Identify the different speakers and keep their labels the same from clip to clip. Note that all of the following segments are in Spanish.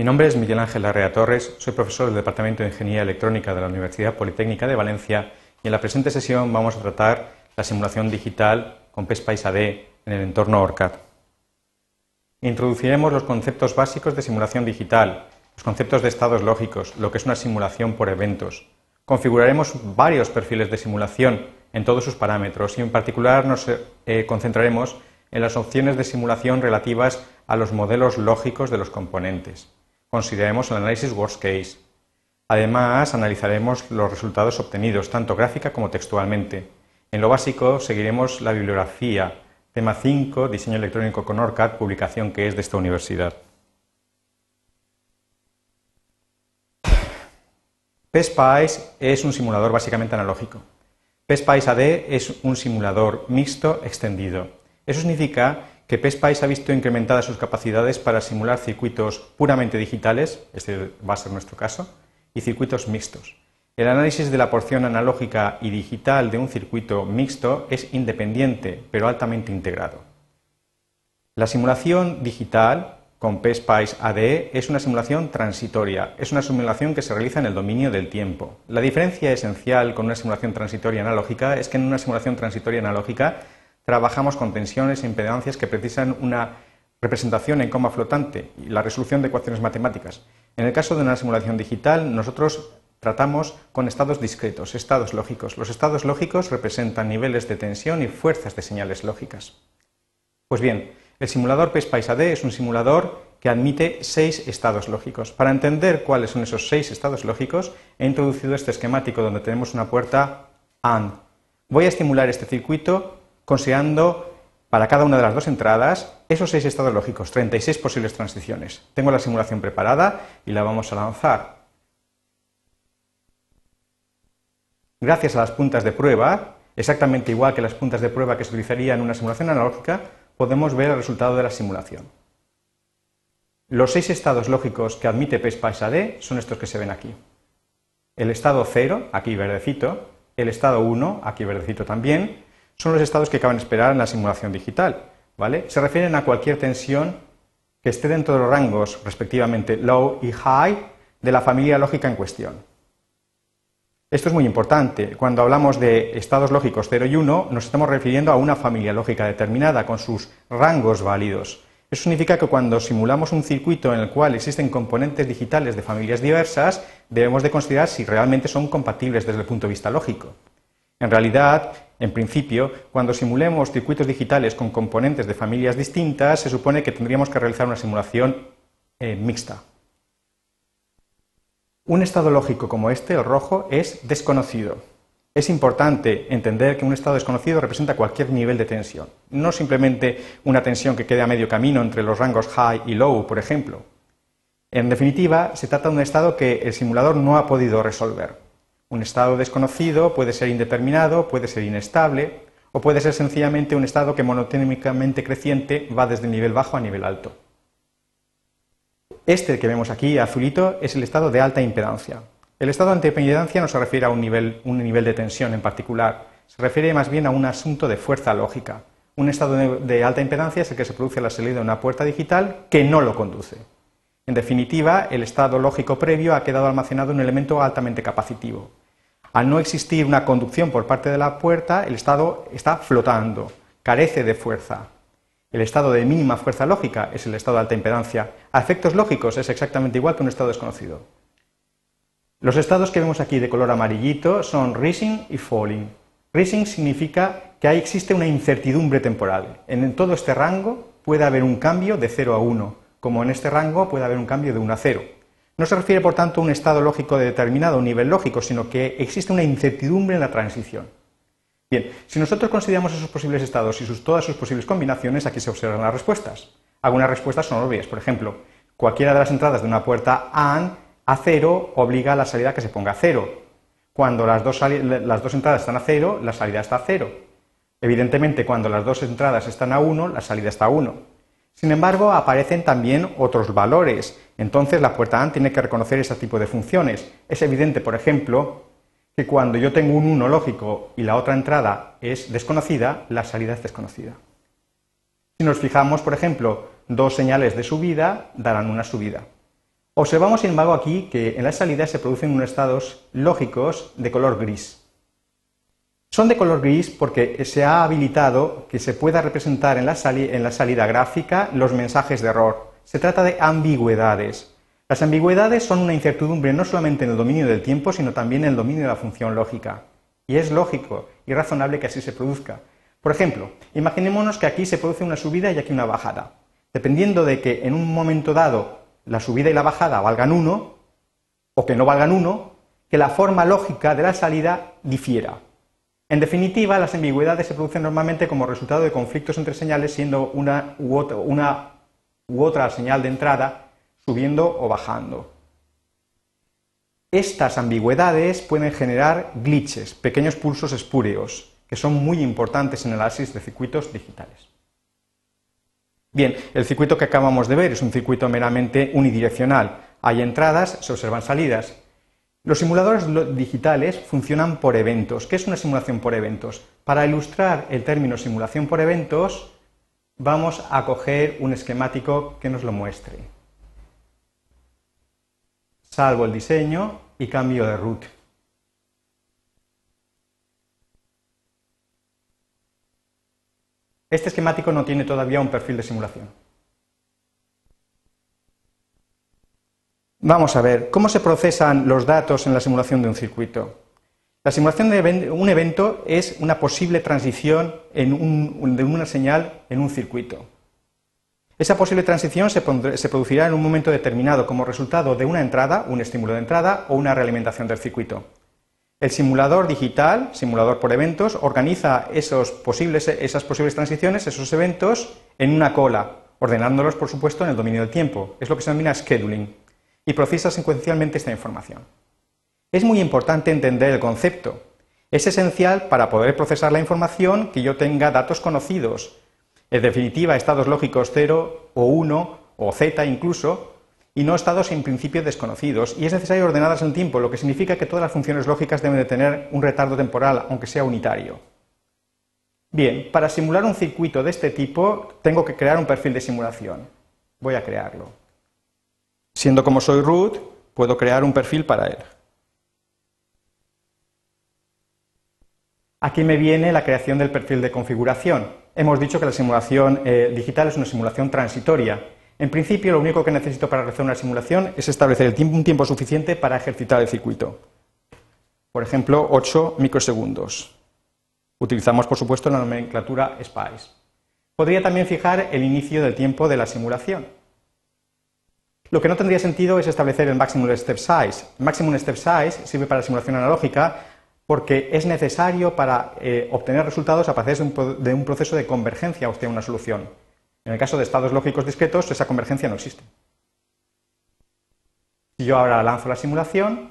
Speaker 1: Mi nombre es Miguel Ángel Larrea Torres, soy profesor del Departamento de Ingeniería Electrónica de la Universidad Politécnica de Valencia y en la presente sesión vamos a tratar la simulación digital con PESPICE AD en el entorno ORCAD. Introduciremos los conceptos básicos de simulación digital, los conceptos de estados lógicos, lo que es una simulación por eventos. Configuraremos varios perfiles de simulación en todos sus parámetros y en particular nos eh, concentraremos en las opciones de simulación relativas a los modelos lógicos de los componentes. Consideraremos el análisis worst case. Además, analizaremos los resultados obtenidos, tanto gráfica como textualmente. En lo básico, seguiremos la bibliografía, tema 5, diseño electrónico con ORCAD, publicación que es de esta universidad. PSPICE es un simulador básicamente analógico. PSPICE AD es un simulador mixto extendido. Eso significa que PSPICE ha visto incrementadas sus capacidades para simular circuitos puramente digitales, este va a ser nuestro caso, y circuitos mixtos. El análisis de la porción analógica y digital de un circuito mixto es independiente, pero altamente integrado. La simulación digital con PSPICE ADE es una simulación transitoria, es una simulación que se realiza en el dominio del tiempo. La diferencia esencial con una simulación transitoria analógica es que en una simulación transitoria analógica trabajamos con tensiones e impedancias que precisan una representación en coma flotante y la resolución de ecuaciones matemáticas. En el caso de una simulación digital, nosotros tratamos con estados discretos, estados lógicos. Los estados lógicos representan niveles de tensión y fuerzas de señales lógicas. Pues bien, el simulador PSPICE AD es un simulador que admite seis estados lógicos. Para entender cuáles son esos seis estados lógicos, he introducido este esquemático donde tenemos una puerta AND. Voy a estimular este circuito considerando para cada una de las dos entradas esos seis estados lógicos, 36 posibles transiciones. Tengo la simulación preparada y la vamos a lanzar. Gracias a las puntas de prueba, exactamente igual que las puntas de prueba que se utilizarían en una simulación analógica, podemos ver el resultado de la simulación. Los seis estados lógicos que admite PSPICE AD son estos que se ven aquí. El estado 0, aquí verdecito, el estado 1, aquí verdecito también, son los estados que acaban de esperar en la simulación digital. ¿vale? Se refieren a cualquier tensión que esté dentro de los rangos, respectivamente low y high, de la familia lógica en cuestión. Esto es muy importante. Cuando hablamos de estados lógicos 0 y 1, nos estamos refiriendo a una familia lógica determinada con sus rangos válidos. Eso significa que cuando simulamos un circuito en el cual existen componentes digitales de familias diversas, debemos de considerar si realmente son compatibles desde el punto de vista lógico. En realidad, en principio, cuando simulemos circuitos digitales con componentes de familias distintas, se supone que tendríamos que realizar una simulación eh, mixta. Un estado lógico como este, o rojo, es desconocido. Es importante entender que un estado desconocido representa cualquier nivel de tensión, no simplemente una tensión que quede a medio camino entre los rangos high y low, por ejemplo. En definitiva, se trata de un estado que el simulador no ha podido resolver. Un estado desconocido puede ser indeterminado, puede ser inestable, o puede ser sencillamente un estado que monotémicamente creciente va desde el nivel bajo a nivel alto. Este que vemos aquí, azulito, es el estado de alta impedancia. El estado de alta impedancia no se refiere a un nivel, de tensión en particular, se refiere más bien a un asunto de fuerza lógica. Un estado de, alta impedancia es el que se produce a la salida de una puerta digital que no lo conduce. En definitiva, el estado lógico previo ha quedado almacenado en un elemento altamente capacitivo. Al no existir una conducción por parte de la puerta, el estado está flotando, carece de fuerza. El estado de mínima fuerza lógica es el estado de alta impedancia. A efectos lógicos es exactamente igual que un estado desconocido. Los estados que vemos aquí de color amarillito son rising y falling. Rising significa que ahí existe una incertidumbre temporal. En todo este rango puede haber un cambio de 0 a 1, como en este rango puede haber un cambio de 1 a 0. No se refiere, por tanto, a un estado lógico de determinado nivel lógico, sino que existe una incertidumbre en la transición. Bien, si nosotros consideramos esos posibles estados y todas sus posibles combinaciones, aquí se observan las respuestas. Algunas respuestas son obvias. Por ejemplo, cualquiera de las entradas de una puerta AND a cero obliga a la salida a que se ponga a cero. Cuando las dos, las dos entradas están a cero, la salida está a cero. Evidentemente, cuando las dos entradas están a 1, la salida está a 1. Sin embargo, aparecen también otros valores. Entonces, la puerta AND tiene que reconocer ese tipo de funciones. Es evidente, por ejemplo, que cuando yo tengo un 1 lógico y la otra entrada es desconocida, la salida es desconocida. Si nos fijamos, por ejemplo, dos señales de subida darán una subida. Observamos, sin embargo, aquí que en la salida se producen unos estados lógicos de color gris. Son de color gris porque se ha habilitado que se pueda representar en la, salida gráfica los mensajes de error. Se trata de ambigüedades. Las ambigüedades son una incertidumbre no solamente en el dominio del tiempo, sino también en el dominio de la función lógica. Y es lógico y razonable que así se produzca. Por ejemplo, imaginémonos que aquí se produce una subida y aquí una bajada. Dependiendo de que en un momento dado la subida y la bajada valgan 1, o que no valgan 1, que la forma lógica de la salida difiera. En definitiva, las ambigüedades se producen normalmente como resultado de conflictos entre señales, siendo una u otra, señal de entrada subiendo o bajando. Estas ambigüedades pueden generar glitches, pequeños pulsos espúreos, que son muy importantes en el análisis de circuitos digitales. Bien, el circuito que acabamos de ver es un circuito meramente unidireccional. Hay entradas, se observan salidas. Los simuladores digitales funcionan por eventos. ¿Qué es una simulación por eventos? Para ilustrar el término simulación por eventos, vamos a coger un esquemático que nos lo muestre. Salvo el diseño y cambio de root. Este esquemático no tiene todavía un perfil de simulación. Vamos a ver, ¿cómo se procesan los datos en la simulación de un circuito? La simulación de un evento es una posible transición de una señal en un circuito. Esa posible transición se, se, producirá en un momento determinado como resultado de una entrada, un estímulo de entrada o una realimentación del circuito. El simulador digital, simulador por eventos, organiza esos posibles, esas posibles transiciones, esos eventos, en una cola, ordenándolos, por supuesto, en el dominio del tiempo. Es lo que se denomina scheduling. Y procesa secuencialmente esta información. Es muy importante entender el concepto. Es esencial para poder procesar la información que yo tenga datos conocidos. En definitiva, estados lógicos 0 o 1 o z incluso, y no estados en principio desconocidos, y es necesario ordenarlas en tiempo, lo que significa que todas las funciones lógicas deben de tener un retardo temporal, aunque sea unitario. Bien, para simular un circuito de este tipo, tengo que crear un perfil de simulación. Voy a crearlo. Siendo como soy root, puedo crear un perfil para él. Aquí me viene la creación del perfil de configuración. Hemos dicho que la simulación eh, digital es una simulación transitoria, en principio, lo único que necesito para realizar una simulación es establecer un tiempo suficiente para ejercitar el circuito. Por ejemplo, 8 microsegundos. Utilizamos, por supuesto, la nomenclatura SPICE. Podría también fijar el inicio del tiempo de la simulación. Lo que no tendría sentido es establecer el maximum step size. El maximum step size sirve para la simulación analógica porque es necesario para eh, obtener resultados a partir de un proceso de convergencia hacia una solución. En el caso de estados lógicos discretos, esa convergencia no existe. Si yo ahora lanzo la simulación,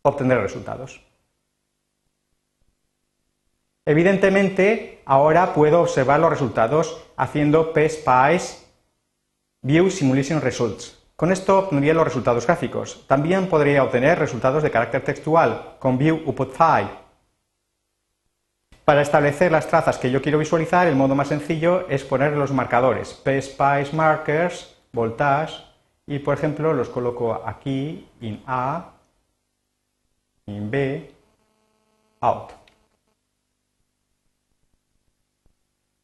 Speaker 1: obtendré resultados. Evidentemente, ahora puedo observar los resultados haciendo pspice view simulation results. Con esto obtendría los resultados gráficos. También podría obtener resultados de carácter textual con view upload file para establecer las trazas que yo quiero visualizar, el modo más sencillo es poner los marcadores, pspice markers, voltage, y por ejemplo los coloco aquí, in A, in B, out.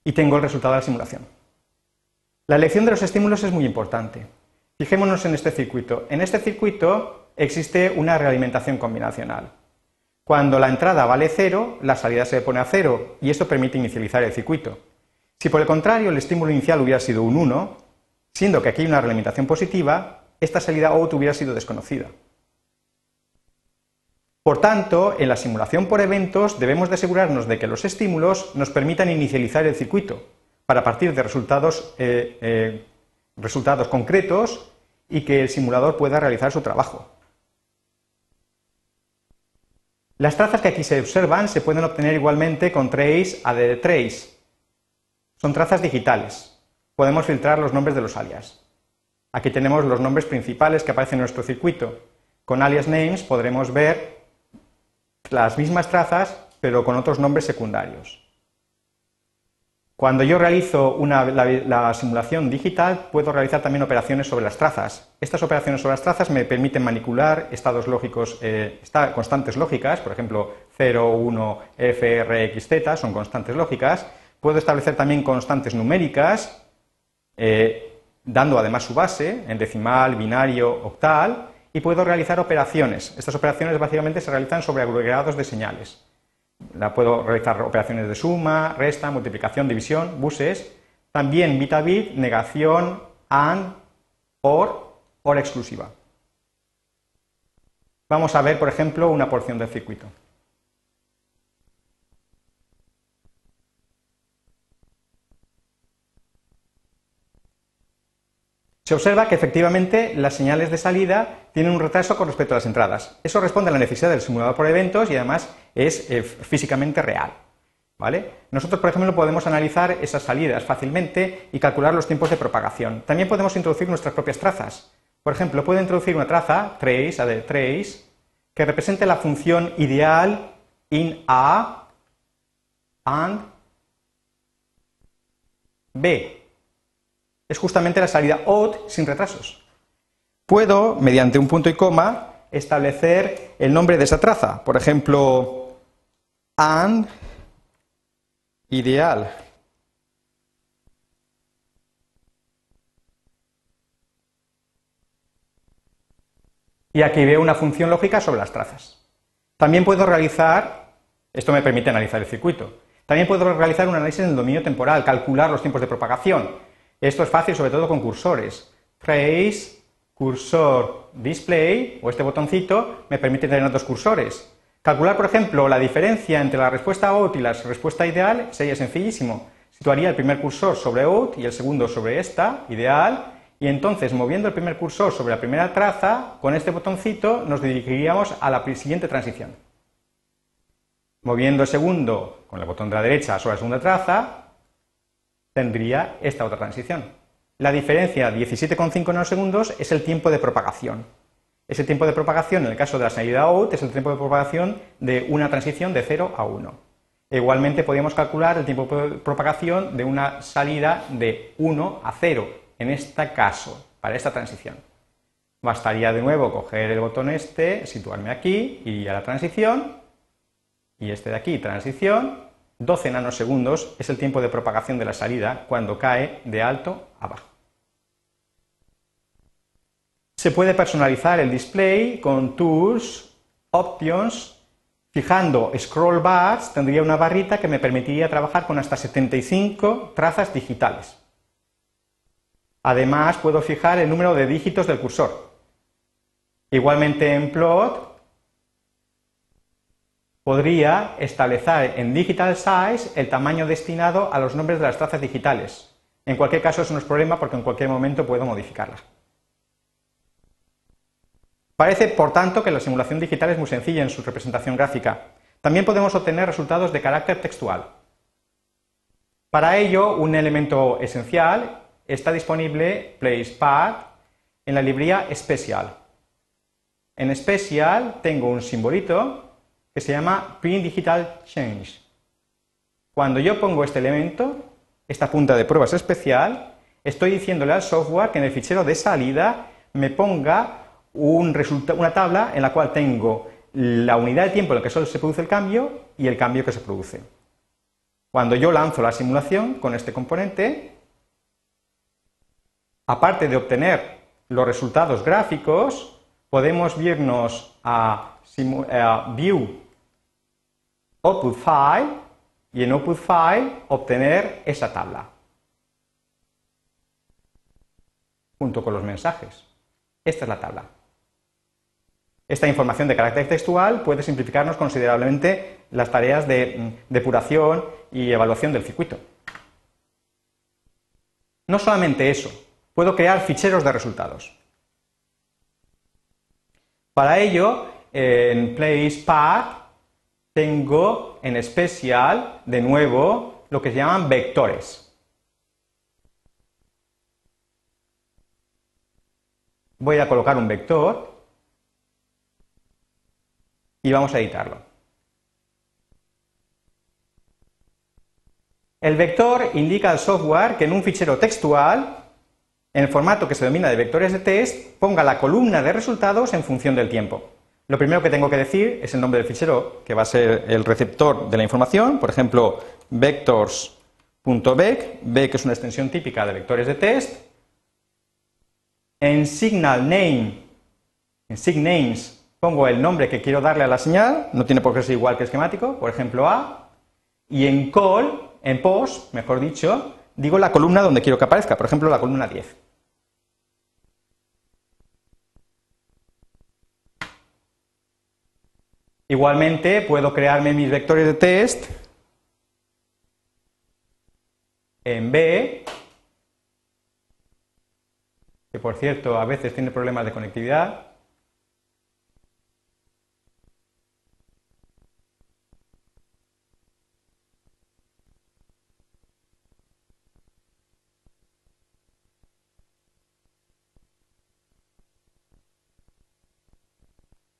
Speaker 1: Y tengo el resultado de la simulación. La elección de los estímulos es muy importante. Fijémonos en este circuito. En este circuito existe una realimentación combinacional. Cuando la entrada vale cero, la salida se pone a cero y esto permite inicializar el circuito. Si por el contrario el estímulo inicial hubiera sido un 1, siendo que aquí hay una realimentación positiva, esta salida out hubiera sido desconocida. Por tanto, en la simulación por eventos debemos de asegurarnos de que los estímulos nos permitan inicializar el circuito para partir de resultados, eh, eh, resultados concretos y que el simulador pueda realizar su trabajo. Las trazas que aquí se observan se pueden obtener igualmente con trace add trace. Son trazas digitales. Podemos filtrar los nombres de los alias. Aquí tenemos los nombres principales que aparecen en nuestro circuito. Con alias names podremos ver las mismas trazas, pero con otros nombres secundarios. Cuando yo realizo la, simulación digital, puedo realizar también operaciones sobre las trazas. Estas operaciones sobre las trazas me permiten manipular estados lógicos, eh, constantes lógicas, por ejemplo, 0, 1, f, r, x, z, son constantes lógicas. Puedo establecer también constantes numéricas, eh, dando además su base en decimal, binario, octal, y puedo realizar operaciones. Estas operaciones básicamente se realizan sobre agregados de señales. La puedo realizar operaciones de suma, resta, multiplicación, división, buses. También bit a bit, negación, AND, OR, OR exclusiva. Vamos a ver, por ejemplo, una porción del circuito. Se observa que efectivamente las señales de salida tienen un retraso con respecto a las entradas. Eso responde a la necesidad del simulador por eventos y además es eh, físicamente real. ¿Vale? Nosotros, por ejemplo, podemos analizar esas salidas fácilmente y calcular los tiempos de propagación. También podemos introducir nuestras propias trazas. Por ejemplo, puedo introducir una traza, trace, a de trace, que represente la función ideal in A and B es justamente la salida OUT sin retrasos. Puedo, mediante un punto y coma, establecer el nombre de esa traza. Por ejemplo, AND ideal. Y aquí veo una función lógica sobre las trazas. También puedo realizar, esto me permite analizar el circuito, también puedo realizar un análisis en el dominio temporal, calcular los tiempos de propagación, esto es fácil sobre todo con cursores. Trace, cursor display o este botoncito me permite tener dos cursores. Calcular, por ejemplo, la diferencia entre la respuesta OUT y la respuesta ideal sería sencillísimo. Situaría el primer cursor sobre OUT y el segundo sobre esta, ideal, y entonces moviendo el primer cursor sobre la primera traza, con este botoncito nos dirigiríamos a la siguiente transición. Moviendo el segundo con el botón de la derecha sobre la segunda traza, tendría esta otra transición. La diferencia 17,5 nanosegundos es el tiempo de propagación. Ese tiempo de propagación, en el caso de la salida out, es el tiempo de propagación de una transición de 0 a 1. igualmente podríamos calcular el tiempo de propagación de una salida de 1 a 0, en este caso, para esta transición. Bastaría de nuevo coger el botón este, situarme aquí, iría a la transición, y este de aquí, transición, 12 nanosegundos es el tiempo de propagación de la salida cuando cae de alto a bajo. Se puede personalizar el display con Tools, Options, fijando Scroll Bars tendría una barrita que me permitiría trabajar con hasta 75 trazas digitales. Además puedo fijar el número de dígitos del cursor. Igualmente en Plot podría establecer en digital size el tamaño destinado a los nombres de las trazas digitales. En cualquier caso, eso no es problema porque en cualquier momento puedo modificarlas. Parece, por tanto, que la simulación digital es muy sencilla en su representación gráfica. También podemos obtener resultados de carácter textual. Para ello, un elemento esencial está disponible PlacePad en la librería Special. En Special tengo un simbolito que se llama Print Digital Change. Cuando yo pongo este elemento, esta punta de pruebas especial, estoy diciéndole al software que en el fichero de salida me ponga una tabla en la cual tengo la unidad de tiempo en la que solo se produce el cambio y el cambio que se produce. Cuando yo lanzo la simulación con este componente, aparte de obtener los resultados gráficos, podemos irnos a, a View output file y en output file obtener esa tabla junto con los mensajes. Esta es la tabla. Esta información de carácter textual puede simplificarnos considerablemente las tareas de mm, depuración y evaluación del circuito. No solamente eso, puedo crear ficheros de resultados. Para ello, en PlacePath tengo en especial, de nuevo, lo que se llaman vectores. Voy a colocar un vector y vamos a editarlo. El vector indica al software que en un fichero textual, en el formato que se denomina de vectores de test, ponga la columna de resultados en función del tiempo. Lo primero que tengo que decir es el nombre del fichero, que va a ser el receptor de la información, por ejemplo, vectors.vec, vec es una extensión típica de vectores de test. En signal name, en signames, pongo el nombre que quiero darle a la señal, no tiene por qué ser igual que esquemático, por ejemplo A, y en call, en post, mejor dicho, digo la columna donde quiero que aparezca, por ejemplo, la columna 10. Igualmente puedo crearme mis vectores de test en B, que por cierto a veces tiene problemas de conectividad.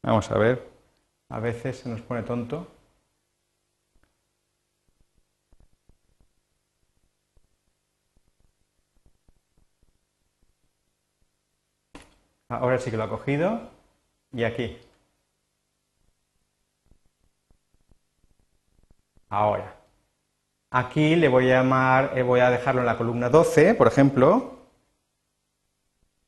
Speaker 1: Vamos a ver. A veces se nos pone tonto. Ahora sí que lo ha cogido. Y aquí. Ahora. Aquí le voy a llamar, eh, voy a dejarlo en la columna 12, por ejemplo.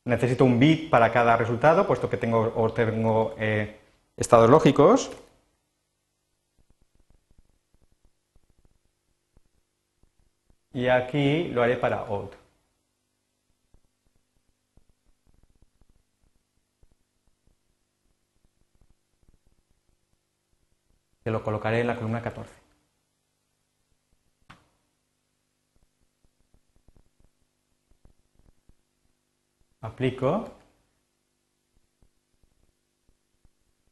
Speaker 1: Necesito un bit para cada resultado, puesto que tengo, o tengo eh, estados lógicos. Y aquí lo haré para odd. Que lo colocaré en la columna 14. Aplico.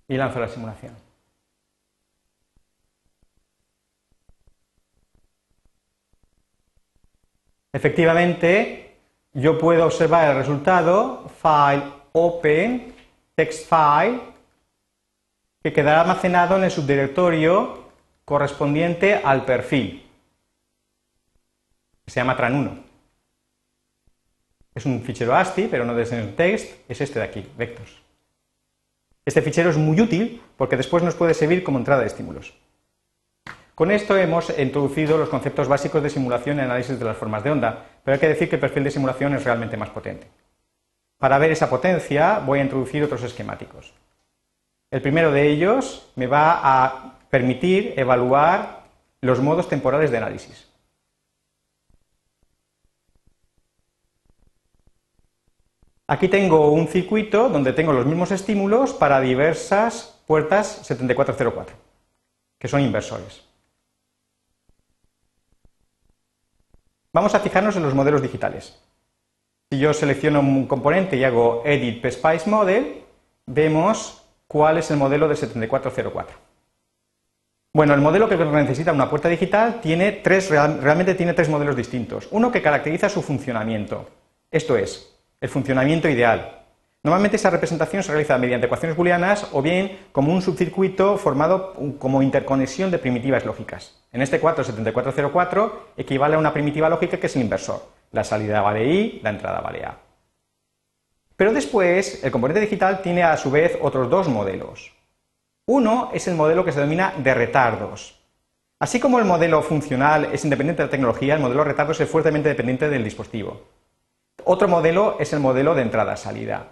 Speaker 1: Y lanzo la simulación. Efectivamente, yo puedo observar el resultado, file open, text file, que quedará almacenado en el subdirectorio correspondiente al perfil, se llama tran1. Es un fichero ASCII, pero no de text, es este de aquí, vectors. Este fichero es muy útil porque después nos puede servir como entrada de estímulos. Con esto hemos introducido los conceptos básicos de simulación y análisis de las formas de onda, pero hay que decir que el perfil de simulación es realmente más potente. Para ver esa potencia voy a introducir otros esquemáticos. El primero de ellos me va a permitir evaluar los modos temporales de análisis. Aquí tengo un circuito donde tengo los mismos estímulos para diversas puertas 7404, que son inversores. Vamos a fijarnos en los modelos digitales. Si yo selecciono un componente y hago Edit PSPICE Model, vemos cuál es el modelo de 7404. Bueno, el modelo que necesita una puerta digital tiene tres, realmente tiene tres modelos distintos. Uno que caracteriza su funcionamiento. Esto es, el funcionamiento ideal. Normalmente esa representación se realiza mediante ecuaciones booleanas o bien como un subcircuito formado como interconexión de primitivas lógicas. En este 47404 equivale a una primitiva lógica que es el inversor. La salida vale I, la entrada vale A. Pero después, el componente digital tiene a su vez otros dos modelos. Uno es el modelo que se denomina de retardos. Así como el modelo funcional es independiente de la tecnología, el modelo de retardos es fuertemente dependiente del dispositivo. Otro modelo es el modelo de entrada-salida.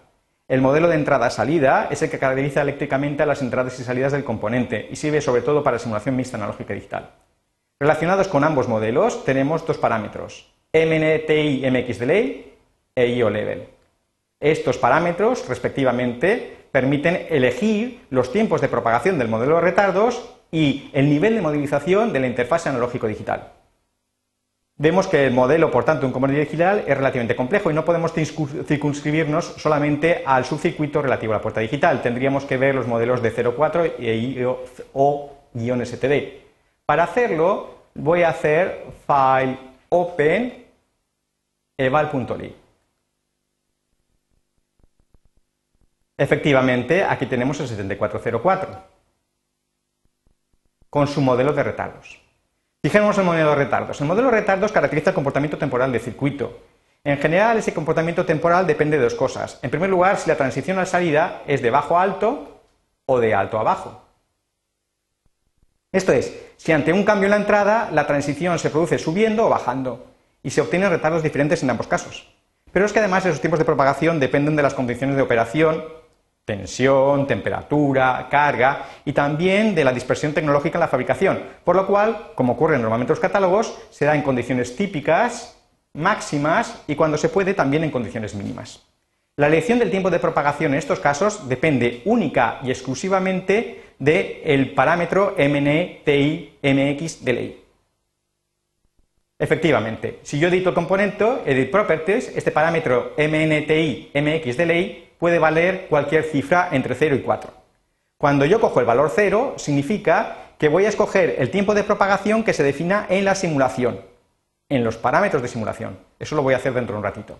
Speaker 1: El modelo de entrada-salida es el que caracteriza eléctricamente a las entradas y salidas del componente y sirve sobre todo para simulación mixta analógica y digital. Relacionados con ambos modelos tenemos dos parámetros, MNTI MX Delay e IO Level. Estos parámetros, respectivamente, permiten elegir los tiempos de propagación del modelo de retardos y el nivel de modelización de la interfase analógico-digital. Vemos que el modelo, por tanto, un componente digital es relativamente complejo y no podemos circunscribirnos solamente al subcircuito relativo a la puerta digital. Tendríamos que ver los modelos de 04 o std Para hacerlo, voy a hacer file open eval.ly. Efectivamente, aquí tenemos el 7404 con su modelo de retardos. Fijémonos en el modelo de retardos. El modelo de retardos caracteriza el comportamiento temporal del circuito. En general, ese comportamiento temporal depende de dos cosas. En primer lugar, si la transición a salida es de bajo a alto o de alto a bajo. Esto es, si ante un cambio en la entrada, la transición se produce subiendo o bajando, y se obtienen retardos diferentes en ambos casos. Pero es que además esos tiempos de propagación dependen de las condiciones de operación, tensión, temperatura, carga y también de la dispersión tecnológica en la fabricación, por lo cual, como ocurre normalmente en los catálogos, se da en condiciones típicas, máximas y cuando se puede también en condiciones mínimas. La elección del tiempo de propagación en estos casos depende única y exclusivamente del parámetro MNTI MX de ley. Efectivamente, si yo edito el componente, edit properties, este parámetro MNTI MX de ley puede valer cualquier cifra entre 0 y 4. Cuando yo cojo el valor 0, significa que voy a escoger el tiempo de propagación que se defina en la simulación, en los parámetros de simulación. Eso lo voy a hacer dentro de un ratito.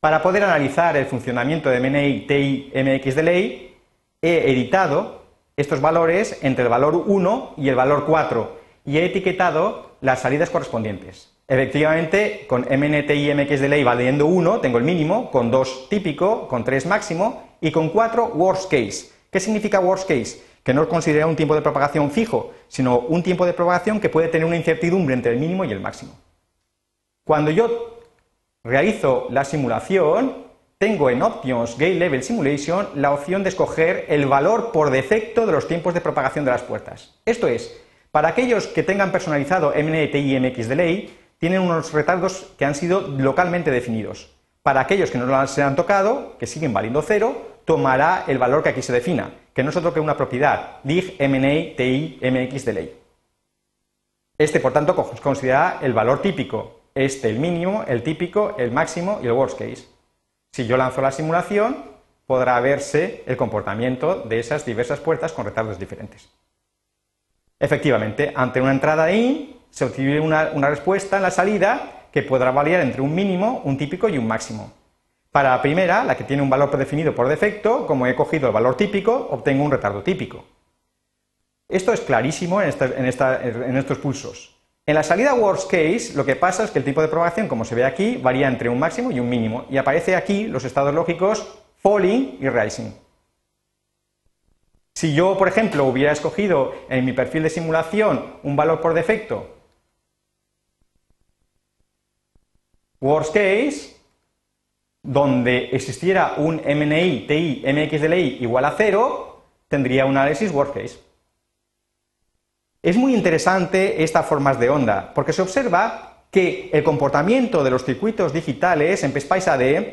Speaker 1: Para poder analizar el funcionamiento de MNI, TI, MX de ley, he editado estos valores entre el valor 1 y el valor 4 y he etiquetado las salidas correspondientes. Efectivamente, con MNTI, MX de ley valiendo 1 tengo el mínimo, con 2 típico, con 3 máximo y con 4 worst case. ¿Qué significa worst case? Que no considera un tiempo de propagación fijo, sino un tiempo de propagación que puede tener una incertidumbre entre el mínimo y el máximo. Cuando yo realizo la simulación, tengo en Options Gate Level Simulation la opción de escoger el valor por defecto de los tiempos de propagación de las puertas. Esto es, para aquellos que tengan personalizado MNTI MX de ley, tienen unos retardos que han sido localmente definidos. Para aquellos que no se han tocado, que siguen valiendo cero, tomará el valor que aquí se defina, que no es otro que una propiedad, dig MNA TI MX de ley. Este, por tanto, considera el valor típico, este el mínimo, el típico, el máximo y el worst case. Si yo lanzo la simulación, podrá verse el comportamiento de esas diversas puertas con retardos diferentes. Efectivamente, ante una entrada IN se obtiene una, respuesta en la salida que podrá variar entre un mínimo, un típico y un máximo. Para la primera, la que tiene un valor predefinido por defecto, como he cogido el valor típico, obtengo un retardo típico. Esto es clarísimo en, en, estos pulsos. En la salida worst case, lo que pasa es que el tipo de propagación, como se ve aquí, varía entre un máximo y un mínimo, y aparece aquí los estados lógicos falling y rising. Si yo, por ejemplo, hubiera escogido en mi perfil de simulación un valor por defecto, worst case, donde existiera un MNI, TI, MX igual a cero, tendría un análisis worst case. Es muy interesante estas formas de onda, porque se observa que el comportamiento de los circuitos digitales en PSPICE AD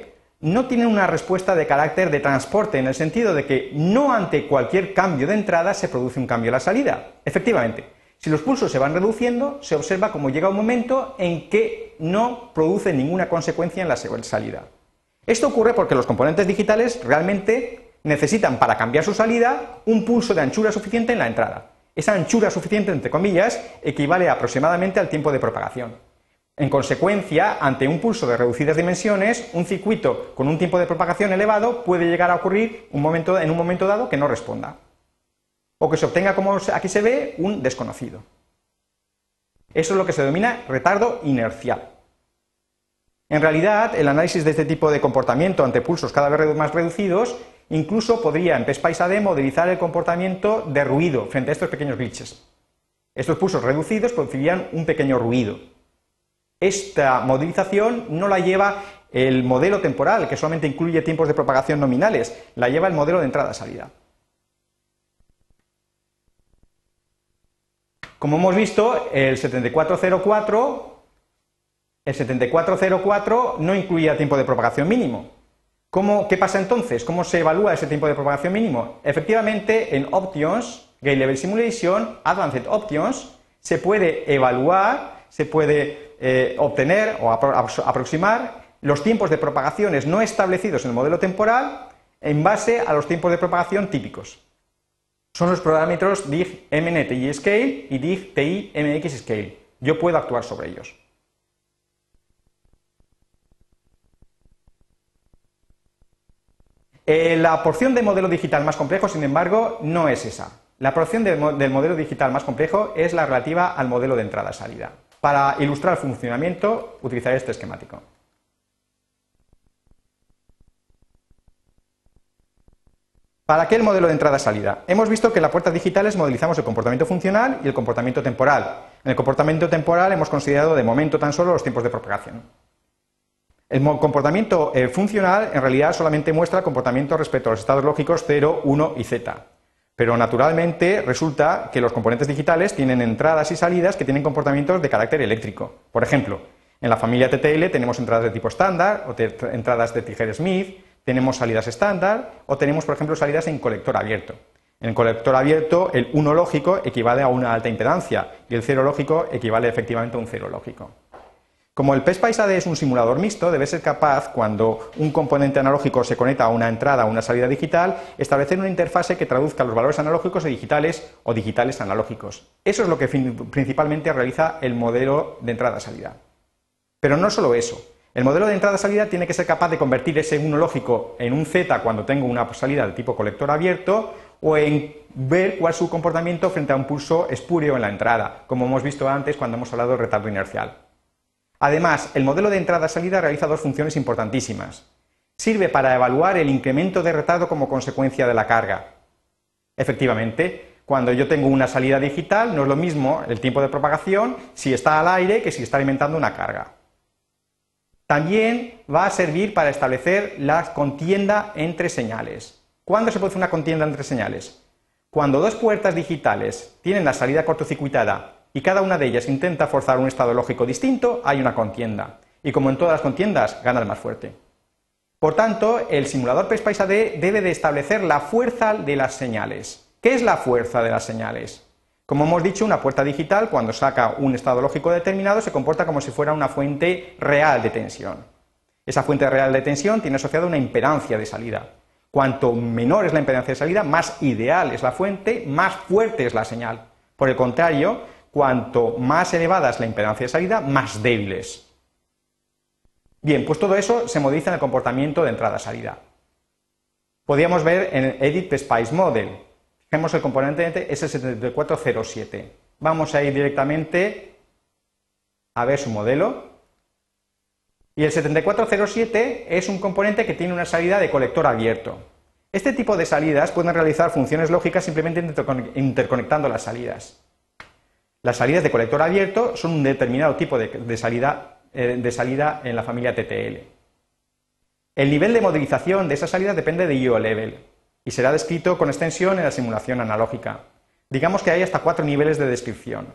Speaker 1: no tiene una respuesta de carácter de transporte, en el sentido de que no ante cualquier cambio de entrada se produce un cambio a la salida. Efectivamente, si los pulsos se van reduciendo, se observa como llega un momento en que no produce ninguna consecuencia en la salida. Esto ocurre porque los componentes digitales realmente necesitan para cambiar su salida un pulso de anchura suficiente en la entrada. Esa anchura suficiente, entre comillas, equivale aproximadamente al tiempo de propagación. En consecuencia, ante un pulso de reducidas dimensiones, un circuito con un tiempo de propagación elevado puede llegar a ocurrir en un momento dado que no responda. O que se obtenga, como aquí se ve, un desconocido. Eso es lo que se denomina retardo inercial. En realidad, el análisis de este tipo de comportamiento ante pulsos cada vez más reducidos Incluso podría en PSPICE modelizar el comportamiento de ruido frente a estos pequeños glitches. Estos pulsos reducidos producirían un pequeño ruido. Esta modelización no la lleva el modelo temporal, que solamente incluye tiempos de propagación nominales, la lleva el modelo de entrada-salida. Como hemos visto, el 7404, el 7404 no incluía tiempo de propagación mínimo, ¿Qué pasa entonces? ¿Cómo se evalúa ese tiempo de propagación mínimo? Efectivamente, en Options, Gate Level Simulation, Advanced Options, se puede evaluar, se puede eh, obtener o aproximar los tiempos de propagaciones no establecidos en el modelo temporal en base a los tiempos de propagación típicos. Son los parámetros dig MNTI scale y dig TI MX scale. Yo puedo actuar sobre ellos. Eh, la porción de modelo digital más complejo, sin embargo, no es esa. La aproximación del modelo digital más complejo es la relativa al modelo de entrada-salida. Para ilustrar el funcionamiento utilizaré este esquemático. ¿Para qué el modelo de entrada-salida? Hemos visto que en las puertas digitales modelizamos el comportamiento funcional y el comportamiento temporal. En el comportamiento temporal hemos considerado de momento tan solo los tiempos de propagación. El comportamiento eh, funcional en realidad solamente muestra el comportamiento respecto a los estados lógicos 0, 1 y z. Pero naturalmente resulta que los componentes digitales tienen entradas y salidas que tienen comportamientos de carácter eléctrico. Por ejemplo, en la familia TTL tenemos entradas de tipo estándar o entradas de Tiger-Smith, tenemos salidas estándar o tenemos, por ejemplo, salidas en colector abierto. En el colector abierto, el 1 lógico equivale a una alta impedancia y el 0 lógico equivale efectivamente a un 0 lógico. Como el PES-PAISAD es un simulador mixto, debe ser capaz, cuando un componente analógico se conecta a una entrada o una salida digital, establecer una interfase que traduzca los valores analógicos a digitales o digitales analógicos. Eso es lo que principalmente realiza el modelo de entrada-salida. Pero no solo eso. El modelo de entrada-salida tiene que ser capaz de convertir ese 1 lógico en un Z cuando tengo una salida de tipo colector abierto o en ver cuál es su comportamiento frente a un pulso espúreo en la entrada, como hemos visto antes cuando hemos hablado de retardo inercial. Además, el modelo de entrada-salida realiza dos funciones importantísimas. Sirve para evaluar el incremento de retardo como consecuencia de la carga. Efectivamente, cuando yo tengo una salida digital, no es lo mismo el tiempo de propagación si está al aire que si está alimentando una carga. También va a servir para establecer la contienda entre señales. ¿Cuándo se produce una contienda entre señales? Cuando dos puertas digitales tienen la salida cortocircuitada y cada una de ellas intenta forzar un estado lógico distinto, hay una contienda. Y como en todas las contiendas, gana el más fuerte. Por tanto, el simulador PES-PAISA-D debe de establecer la fuerza de las señales. ¿Qué es la fuerza de las señales? Como hemos dicho, una puerta digital, cuando saca un estado lógico determinado, se comporta como si fuera una fuente real de tensión. Esa fuente real de tensión tiene asociada una impedancia de salida. Cuanto menor es la impedancia de salida, más ideal es la fuente, más fuerte es la señal. Por el contrario, cuanto más elevada es la impedancia de salida, más débiles. Bien, pues todo eso se modifica en el comportamiento de entrada-salida. Podríamos ver en el Edit Spice Model. El componente S7407. Vamos a ir directamente a ver su modelo. Y el 7407 es un componente que tiene una salida de colector abierto. Este tipo de salidas pueden realizar funciones lógicas simplemente interconectando las salidas. Las salidas de colector abierto son un determinado tipo de, salida, eh, de salida en la familia TTL. El nivel de modelización de esa salida depende de IO level y será descrito con extensión en la simulación analógica. Digamos que hay hasta cuatro niveles de descripción.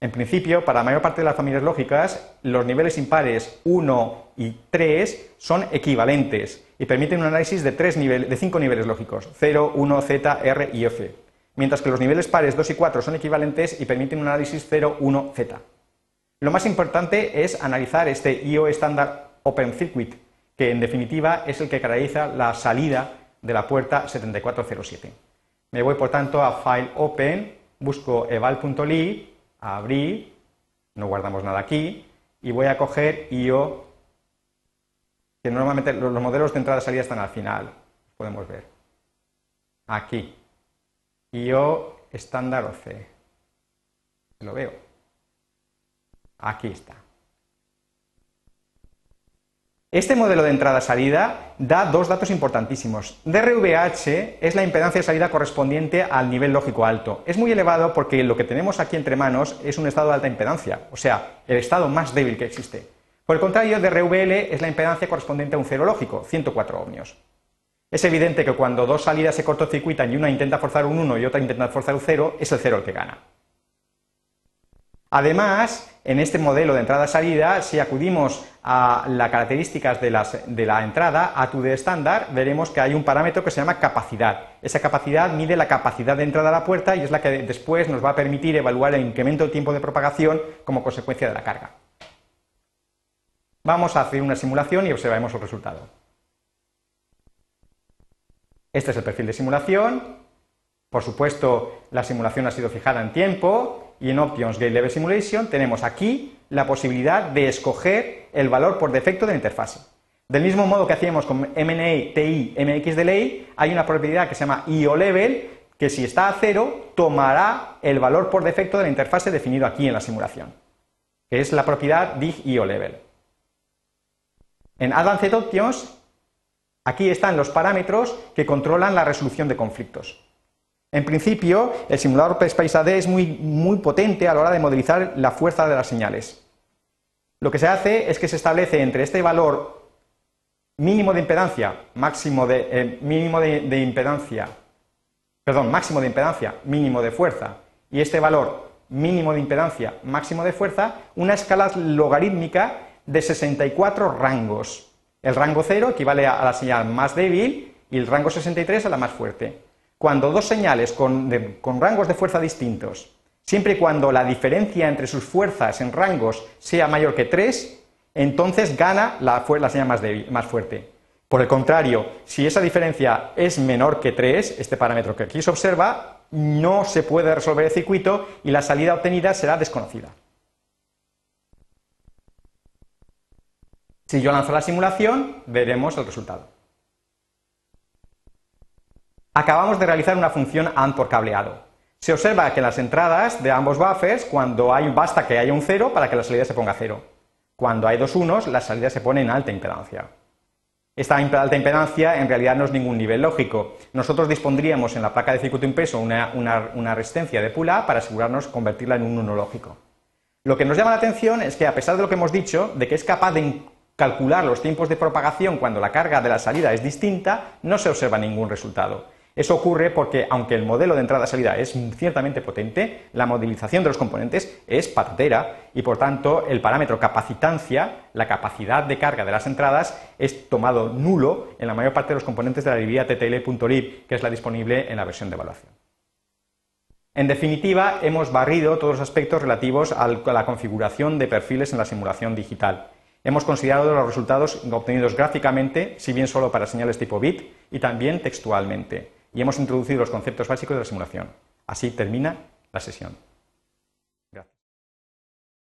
Speaker 1: En principio, para la mayor parte de las familias lógicas, los niveles impares 1 y 3 son equivalentes y permiten un análisis de, tres niveles, de cinco niveles lógicos, 0, 1, Z, R y F mientras que los niveles pares 2 y 4 son equivalentes y permiten un análisis 0, 1, Z. Lo más importante es analizar este IO estándar Open Circuit, que en definitiva es el que caracteriza la salida de la puerta 7407. Me voy por tanto a File Open, busco eval.ly, abrir, no guardamos nada aquí, y voy a coger IO, que normalmente los modelos de entrada y salida están al final, podemos ver. Aquí, yo estándar OC. Lo veo. Aquí está. Este modelo de entrada-salida da dos datos importantísimos. DRVH es la impedancia de salida correspondiente al nivel lógico alto. Es muy elevado porque lo que tenemos aquí entre manos es un estado de alta impedancia, o sea, el estado más débil que existe. Por el contrario, DRVL es la impedancia correspondiente a un cero lógico, 104 ohmios. Es evidente que cuando dos salidas se cortocircuitan y una intenta forzar un 1 y otra intenta forzar un 0, es el 0 el que gana. Además, en este modelo de entrada-salida, si acudimos a las características de, la entrada, a tu de estándar, veremos que hay un parámetro que se llama capacidad. Esa capacidad mide la capacidad de entrada a la puerta y es la que después nos va a permitir evaluar el incremento del tiempo de propagación como consecuencia de la carga. Vamos a hacer una simulación y observaremos el resultado. Este es el perfil de simulación. Por supuesto, la simulación ha sido fijada en tiempo y en Options Gate Level Simulation tenemos aquí la posibilidad de escoger el valor por defecto de la interfase. Del mismo modo que hacíamos con MNA, TI, MX Delay, hay una propiedad que se llama IO Level que si está a cero, tomará el valor por defecto de la interfase definido aquí en la simulación, que es la propiedad dig-io-level. En Advanced Options, aquí están los parámetros que controlan la resolución de conflictos. En principio, el simulador PSPICE-AD es muy, muy potente a la hora de modelizar la fuerza de las señales. Lo que se hace es que se establece entre este valor mínimo de impedancia, máximo de, eh, mínimo de, impedancia, perdón, máximo de impedancia, mínimo de fuerza, y este valor mínimo de impedancia, máximo de fuerza, una escala logarítmica de 64 rangos. El rango 0 equivale a la señal más débil y el rango 63 a la más fuerte. Cuando dos señales con, rangos de fuerza distintos Siempre y cuando la diferencia entre sus fuerzas en rangos sea mayor que 3, entonces gana la, señal más, más fuerte. Por el contrario, si esa diferencia es menor que 3, este parámetro que aquí se observa, no se puede resolver el circuito y la salida obtenida será desconocida. Si yo lanzo la simulación, veremos el resultado. Acabamos de realizar una función AND por cableado. Se observa que en las entradas de ambos buffers, cuando hay, basta que haya un 0 para que la salida se ponga 0. Cuando hay dos unos, la salida se pone en alta impedancia. Esta alta impedancia en realidad no es ningún nivel lógico. Nosotros dispondríamos en la placa de circuito impreso una, resistencia de pull-up para asegurarnos convertirla en un uno lógico. Lo que nos llama la atención es que a pesar de lo que hemos dicho, de que es capaz de calcular los tiempos de propagación cuando la carga de la salida es distinta, no se observa ningún resultado. Eso ocurre porque, aunque el modelo de entrada-salida es ciertamente potente, la modelización de los componentes es patatera y, por tanto, el parámetro capacitancia, la capacidad de carga de las entradas, es tomado nulo en la mayor parte de los componentes de la librería ttl.lib, que es la disponible en la versión de evaluación. En definitiva, hemos barrido todos los aspectos relativos a la configuración de perfiles en la simulación digital. Hemos considerado los resultados obtenidos gráficamente, si bien solo para señales tipo bit, y también textualmente y hemos introducido los conceptos básicos de la simulación. Así termina la sesión.